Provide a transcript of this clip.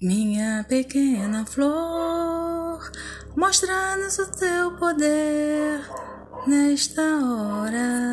Minha pequena flor, mostra-nos o teu poder nesta hora.